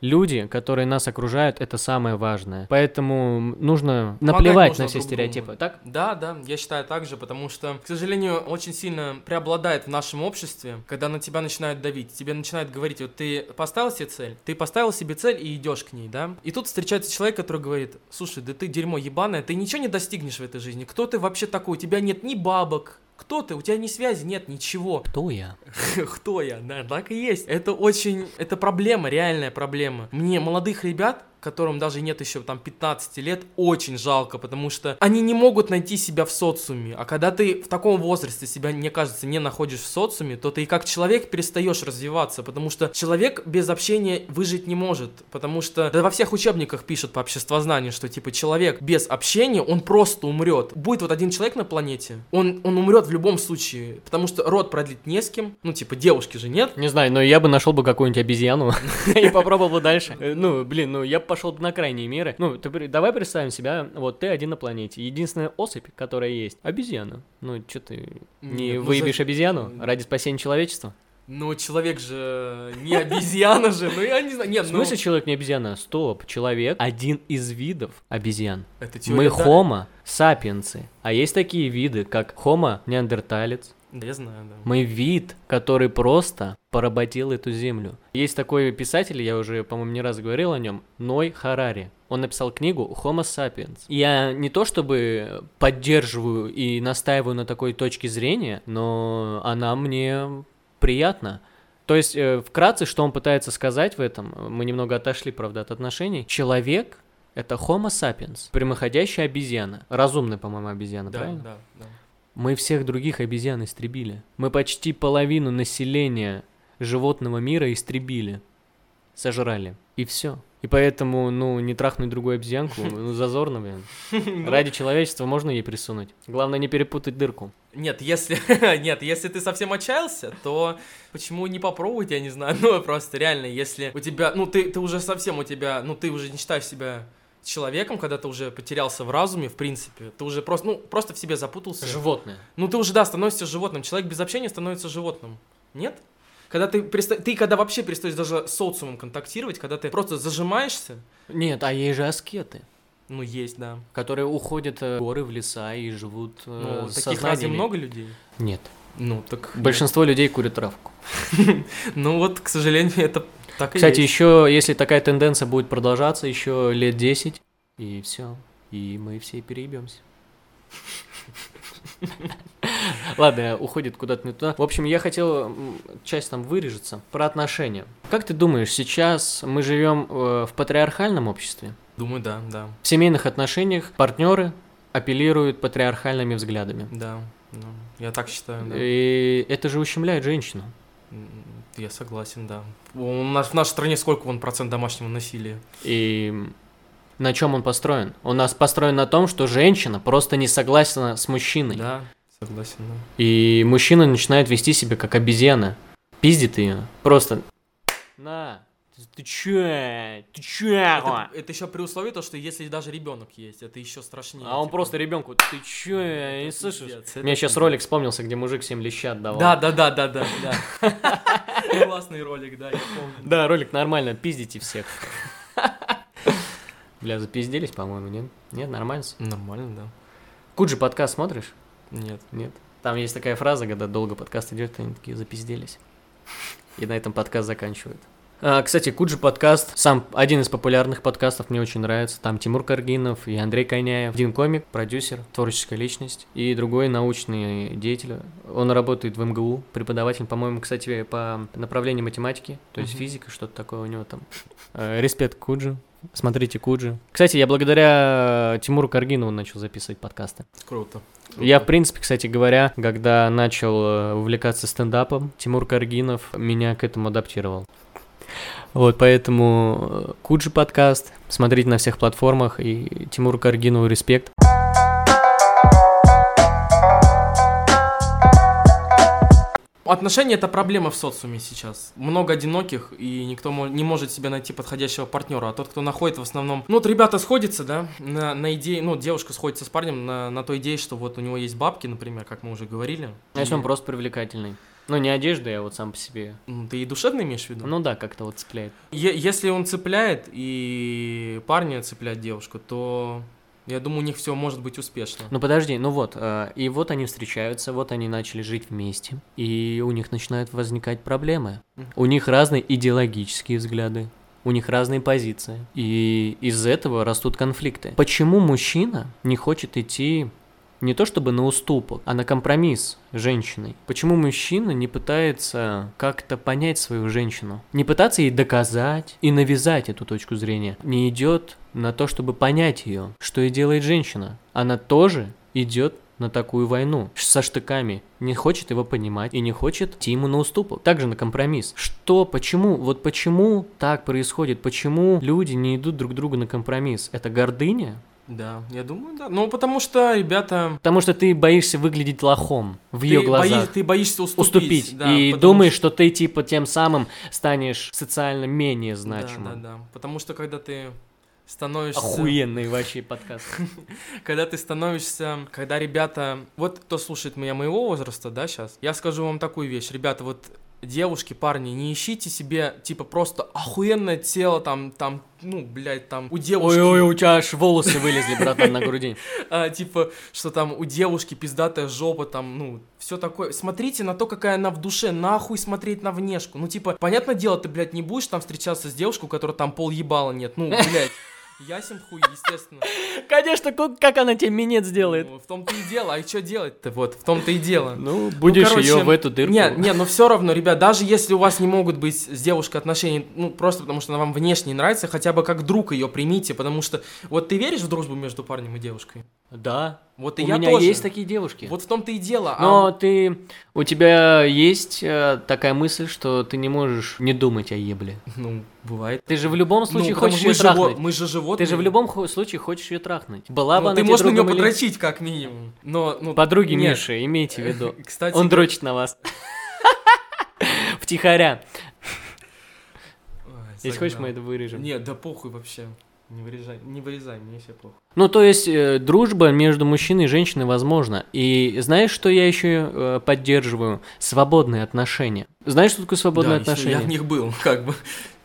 Люди, которые нас окружают, это самое важное. Поэтому нужно наплевать можно на все стереотипы. другу. Так? Да, да, я считаю так же, потому что, к сожалению, очень сильно преобладает в нашем обществе, когда на тебя начинают давить, тебе начинают говорить, вот ты поставил себе цель, ты поставил себе цель и идешь к ней, да? И тут встречается человек, который говорит, слушай, да ты дерьмо ебаное, ты ничего не достигнешь в этой жизни, кто ты вообще такой, у тебя нет ни бабок, кто ты? У тебя ни связи нет, ничего. Кто я? Кто я? Да, так и есть. Это очень... Это проблема, реальная проблема. Мне молодых ребят, которым даже нет еще там 15 лет, очень жалко, потому что они не могут найти себя в социуме. А когда ты в таком возрасте себя, мне кажется, не находишь в социуме, то ты и как человек перестаешь развиваться, потому что человек без общения выжить не может, потому что да, во всех учебниках пишут по обществознанию, что типа человек без общения, он просто умрет. Будет вот один человек на планете, он, он умрет в любом случае, потому что род продлить не с кем, ну типа девушки же нет, Не знаю, но я бы нашел бы какую-нибудь обезьяну и попробовал бы дальше. Э, Ну, блин, ну я бы пошел бы на крайние меры. Ну, ты давай представим себя, вот ты один на планете. Единственная особь, которая есть, обезьяна. Ну, что ты не Нет, ну, выебешь за- обезьяну ради спасения человечества? Ну, человек же не обезьяна же, ну я не знаю, В нет, ну... смысле человек не обезьяна? Стоп, человек один из видов обезьян. Это Мы теория, да. хомо сапиенсы. А есть такие виды, как хомо неандерталец, Да, я знаю, да. Мы вид, который просто поработил эту землю. Есть такой писатель, я уже, по-моему, не раз говорил о нем, Ной Харари. Он написал книгу Homo sapiens. Я не то чтобы поддерживаю и настаиваю на такой точке зрения, но она мне приятна. То есть, э, вкратце, что он пытается сказать в этом, мы немного отошли, правда, от отношений. Человек — это Homo sapiens, прямоходящая обезьяна. Разумная, по-моему, обезьяна, Да, правильно? да, да. Мы всех других обезьян истребили. Мы почти половину населения животного мира истребили. Сожрали. И все. И поэтому, ну, не трахнуть другую обезьянку, ну, зазорно, блин. Ради человечества можно ей присунуть. Главное не перепутать дырку. Нет, если... Нет, если ты совсем отчаялся, то почему не попробовать, я не знаю. Ну, просто реально, если у тебя... Ну, ты, ты уже совсем у тебя... Ну, ты уже не считаешь себя человеком, когда ты уже потерялся в разуме, в принципе. Ты уже просто... Ну, просто в себе запутался. Животное. Ну, ты уже, да, становишься животным. Человек без общения становится животным. Нет? Когда ты, переста- ты когда вообще перестаешь даже с социумом контактировать, когда ты просто зажимаешься, Нет, а есть же аскеты, ну, есть, да. которые уходят э, в горы, в леса и живут э, Ну, таких разве много людей? Нет. Ну, так... Большинство людей курят травку. Ну, вот, к сожалению, это так Кстати, есть. еще, если такая тенденция будет продолжаться еще лет 10, и все, и мы все переебемся. Ладно, уходит куда-то не туда. В общем, я хотел часть там вырежется про отношения. Как ты думаешь, сейчас мы живем э, в патриархальном обществе? Думаю, да, да, В семейных отношениях партнеры апеллируют патриархальными взглядами. да. ну, я так считаю, да. И это же ущемляет женщину. Я согласен, да. У нас в нашей стране сколько вон процент домашнего насилия? И на чем он построен? У нас построен на том, что женщина просто не согласна с мужчиной. Да, согласен, да. И мужчина начинает вести себя как обезьяна. Пиздит ее. Просто. На. Ты чё? Ты чё? Это, это еще при условии то, что если даже ребенок есть, это еще страшнее. А он типа. просто ребенку. Ты? Я не слышишь? пиздец, Мне сейчас ролик вспомнился, где мужик всем лещат давал. Да, да, да, да, да, да. Классный ролик, да, я помню. Да, ролик нормально, пиздите всех. Бля, запизделись, по-моему, нет? Нет, нормально. Нормально, да. Куджи подкаст смотришь? Нет. Нет. Там есть такая фраза, когда долго подкаст идет, они такие запизделись. И на этом подкаст заканчивают. А, кстати, Куджи подкаст, сам один из популярных подкастов, мне очень нравится. Там Тимур Каргинов и Андрей Коняев. Один комик, продюсер, творческая личность. И другой научный деятель. Он работает в МГУ, преподаватель, по-моему, кстати, по направлению математики, то есть Мгм. физика, что-то такое у него там. Э, Респект Куджи. Смотрите Куджи. Кстати, я благодаря Тимуру Каргинову начал записывать подкасты. Круто. Я, в принципе, кстати говоря, когда начал увлекаться стендапом, Тимур Каргинов меня к этому адаптировал. Вот, поэтому э, Куджи подкаст, смотрите на всех платформах, и Тимуру Каргинову респект. Отношения это проблема в социуме сейчас. Много одиноких, и никто не может себе найти подходящего партнера. А тот, кто находит в основном. Ну, вот ребята сходятся, да, на, на идее, ну, девушка сходится с парнем на, на той идее, что вот у него есть бабки, например, как мы уже говорили. Если он И- просто привлекательный? Ну, не одежда, я вот сам по себе. М, Ты и душевно имеешь в виду? Ну да, как-то вот цепляет. Е- если он цепляет и парня цепляет девушку, то я думаю, у них все может быть успешно. Ну подожди, ну вот, э, и вот они встречаются, вот они начали жить вместе, и у них начинают возникать проблемы. Мгм. У них разные идеологические взгляды, у них разные позиции, и из этого растут конфликты. Почему мужчина не хочет идти не то чтобы на уступок, а на компромисс с женщиной? Почему мужчина не пытается как-то понять свою женщину? Не пытаться ей доказать и навязать эту точку зрения. Не идет на то, чтобы понять ее, что и делает женщина. Она тоже идет на такую войну со штыками, не хочет его понимать и не хочет идти ему на уступок, также на компромисс. Что, почему, вот почему так происходит, почему люди не идут друг другу на компромисс? Это гордыня? Да, я думаю, да. Ну, потому что ребята... Потому что ты боишься выглядеть лохом в ее ты, глазах. бои- ты боишься уступить. уступить. да, и думаешь, что- что ты типа тем самым станешь социально менее Да, значимым. да, да. Потому что когда ты становишься... Охуенный вообще подкаст. Когда ты становишься... Когда ребята... Вот кто слушает меня моего возраста, да, сейчас, я скажу вам такую вещь. Ребята, вот девушки, парни, не ищите себе, типа, просто охуенное тело, там, там, ну, блядь, там, у девушки... Ой-ой, у тебя аж волосы вылезли, братан, на груди. а, типа, что там у девушки пиздатая жопа, там, ну, все такое. Смотрите на то, какая она в душе, нахуй смотреть на внешку. Ну, типа, понятное дело, ты, блядь, не будешь там встречаться с девушкой, у которой там пол ебала нет. Ну, блядь, ясен хуй, естественно. Конечно, как она тебе минет сделает? Ну, в том-то и дело, а что делать-то, вот, в том-то и дело. Ну, будешь короче, ее в эту дырку. Нет, нет, но все равно, ребят, даже если у вас не могут быть с девушкой отношения, ну, просто потому что она вам внешне нравится, хотя бы как друг ее примите, потому что, вот ты веришь в дружбу между парнем и девушкой? Да. Вот и у я меня тоже. есть такие девушки. Вот в том-то и дело. а Но ты, у тебя есть э, такая мысль, что ты не можешь не думать о ебле. Ну, бывает. Ты же в любом случае Ну, хочешь мы, ее живо- трахнуть. мы же животные. Ты же в любом ху- случае хочешь ее трахнуть. Была бы Ну, она ты можешь на нее или- подрочить, как минимум. Но, ну, Подруги нет. Миши, имейте в виду. Кстати, Он дрочит на вас. Втихаря. Если хочешь, мы это вырежем. Нет, да похуй вообще. Не вырезай, не вырезай, мне все похуй. Ну, то есть, э, дружба между мужчиной и женщиной возможна. И знаешь, что я еще э, поддерживаю? Свободные отношения. Знаешь, что такое свободные Да, отношения? Я в них был, как бы.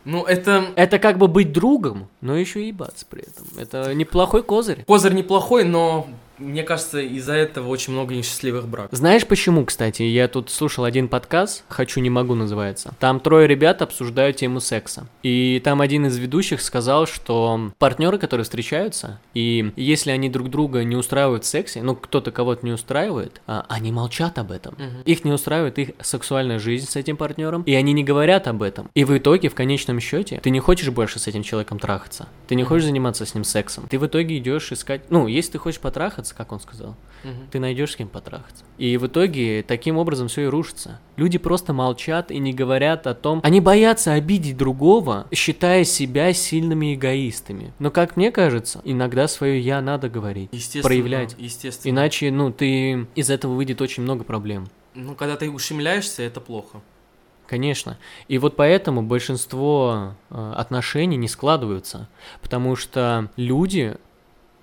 Ну, это... Это как бы быть другом, но еще и ебаться при этом. Это неплохой козырь. Козырь неплохой, но мне кажется, из-за этого очень много несчастливых браков. Знаешь почему, кстати? Я тут слушал один подкаст, «Хочу, не могу» называется. Там трое ребят обсуждают тему секса. И там один из ведущих сказал, что партнеры, которые встречаются, и если они друг друга не устраивают в сексе, ну, кто-то кого-то не устраивает, а, они молчат об этом. Мгм. Их не устраивает их сексуальная жизнь с этим партнером, и они не говорят об этом. И в итоге, в конечном счете, ты не хочешь больше с этим человеком трахаться. Ты не хочешь заниматься с ним сексом. Ты в итоге идешь искать... Ну, если ты хочешь потрахаться, как он сказал, Мгм. ты найдешь с кем потрахаться. И в итоге таким образом все и рушится. Люди просто молчат и не говорят о том... Они боятся обидеть другого, считая себя сильными эгоистами. Но, как мне кажется, иногда свое «я» надо говорить. Естественно. проявлять. Естественно. Иначе, ну, ты... Из этого выйдет очень много проблем. Ну, когда ты ущемляешься, это плохо. Конечно. И вот поэтому большинство э, отношений не складываются. Потому что люди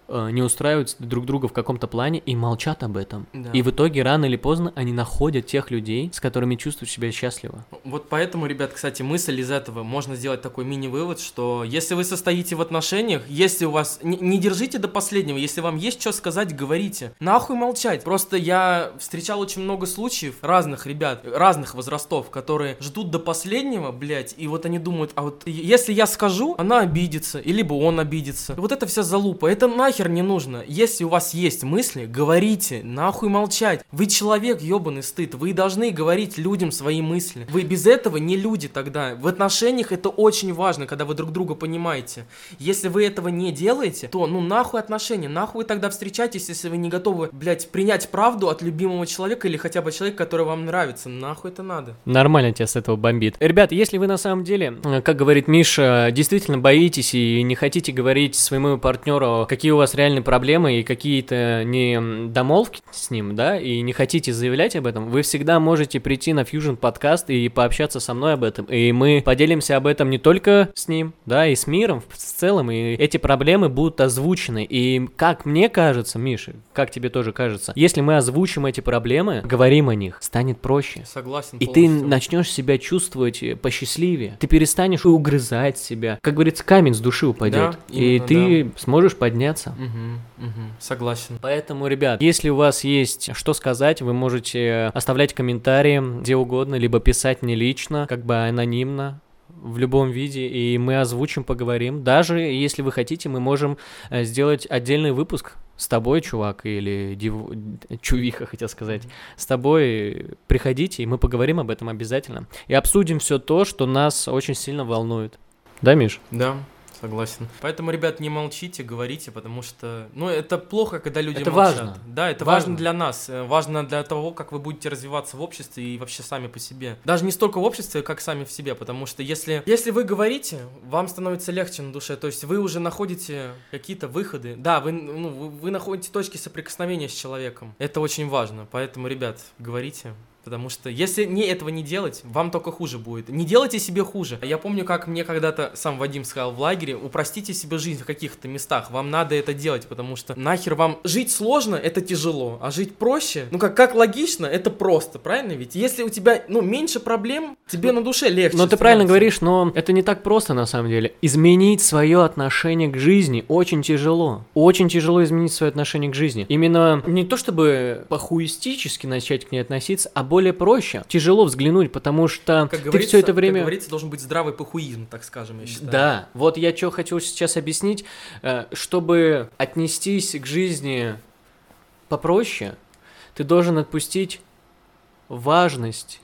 не устраивают друг друга в каком-то плане и молчат об этом. Да. И в итоге рано или поздно они находят тех людей, с которыми чувствуют себя счастливо. Вот поэтому, ребят, кстати, мысль из этого можно сделать такой мини-вывод, что если вы состоите в отношениях, если у вас... Не, не держите до последнего, если вам есть что сказать, говорите. Нахуй молчать. Просто я встречал очень много случаев разных ребят, разных возрастов, которые ждут до последнего, блядь, и вот они думают, а вот если я скажу, она обидится, и либо он обидится. Вот это вся залупа, это нахер не нужно. Если у вас есть мысли, говорите, нахуй молчать. Вы человек, ебаный стыд, вы должны говорить людям свои мысли. Вы без этого не люди тогда. В отношениях это очень важно, когда вы друг друга понимаете. Если вы этого не делаете, то ну нахуй отношения, нахуй тогда встречаетесь, если вы не готовы, блядь, принять правду от любимого человека или хотя бы человека, который вам нравится. Нахуй это надо. Нормально тебя с этого бомбит. Ребят, если вы на самом деле, э, как говорит Миша, действительно боитесь и не хотите говорить своему партнеру, какие у вас реальные проблемы и какие-то не домолвки с ним, да, и не хотите заявлять об этом, вы всегда можете прийти на Fusion подкаст и пообщаться со мной об этом. И мы поделимся об этом не только с ним, да, и с миром в целом, и эти проблемы будут озвучены. И как мне кажется, Миша, как тебе тоже кажется, если мы озвучим эти проблемы, говорим о них, станет проще. Согласен. И ты начнешь себя чувствовать посчастливее. Ты перестанешь угрызать себя. Как говорится, камень с души упадет. Да, и именно, ты сможешь подняться. Мгм, мгм. Согласен. Поэтому, ребят, если у вас есть что сказать, вы можете оставлять комментарии где угодно, либо писать мне лично, как бы анонимно в любом виде, и мы озвучим, поговорим. Даже если вы хотите, мы можем э, сделать отдельный выпуск с тобой, чувак, или див- чувиха, хотел сказать. С тобой приходите, и мы поговорим об этом обязательно. И обсудим все то, что нас очень сильно волнует. Да, Миш? Да, согласен. Поэтому, ребят, не молчите, говорите, потому что, ну, это плохо, когда люди Это молчат. важно. Да, это важно. Важно. для нас, э, важно для того, как вы будете развиваться в обществе и вообще сами по себе. Даже не столько в обществе, как сами в себе, потому что если, если вы говорите, вам становится легче на душе, то есть вы уже находите какие-то выходы. Да, вы, ну, вы, вы находите точки соприкосновения с человеком. Это очень важно, поэтому, ребят, говорите. Потому что если не этого не делать, вам только хуже будет. Не делайте себе хуже. Я помню, как мне когда-то сам Вадим сказал в лагере, упростите себе жизнь в каких-то местах. Вам надо это делать, потому что нахер вам жить сложно, это тяжело, а жить проще, ну как, как логично, это просто, правильно ведь? Если у тебя, ну, меньше проблем, тебе на душе легче. Но ты правильно говоришь, но это не так просто на самом деле. Изменить свое отношение к жизни очень тяжело. Очень тяжело изменить свое отношение к жизни. Именно не то чтобы похуистически начать к ней относиться, а более проще. Тяжело взглянуть, потому что Как ты все это как время... говорится, должен быть здравый похуизм, так скажем, я считаю. Да, вот я что хочу сейчас объяснить, э, чтобы отнестись к жизни попроще, ты должен отпустить важность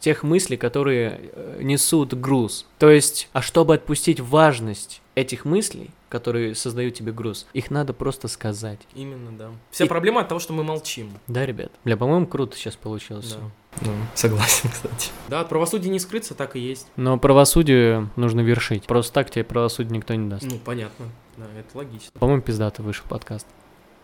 тех мыслей, которые э, несут груз. То есть, а чтобы отпустить важность этих мыслей, которые создают тебе груз, их надо просто сказать. Именно, да. Вся И- проблема от того, что мы молчим. Да, ребят? Бля, по-моему, круто сейчас получилось. Да. Ну, согласен, кстати. Да, от правосудия не скрыться, так и есть. Но правосудие нужно вершить. Просто так тебе правосудие никто не даст. Ну, понятно. Да, это логично. По-моему, пиздато вышел подкаст.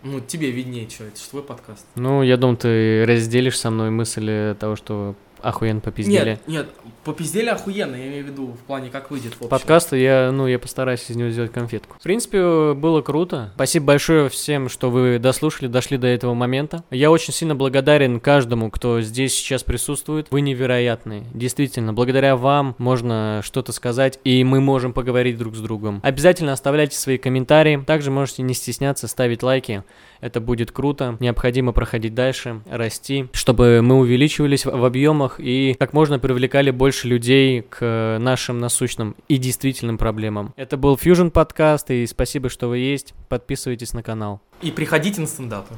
Ну, тебе виднее, что это же твой подкаст. Ну, я думаю, ты разделишь со мной мысль того, что охуенно попиздели. Нет, нет, попиздели охуенно, я имею в виду в плане, как выйдет в общем. Подкаста я, ну, я постараюсь из него сделать конфетку. В принципе, было круто. Спасибо большое всем, что вы дослушали, дошли до этого момента. Я очень сильно благодарен каждому, кто здесь сейчас присутствует. Вы невероятные. Действительно, благодаря вам можно что-то сказать, и мы можем поговорить друг с другом. Обязательно оставляйте свои комментарии. Также можете не стесняться ставить лайки. Это будет круто. Необходимо проходить дальше, расти, чтобы мы увеличивались в в объемах и как можно привлекали больше людей к нашим насущным и действительным проблемам. Это был Fusion подкаст, и спасибо, что вы есть. Подписывайтесь на канал. И приходите на стендапы.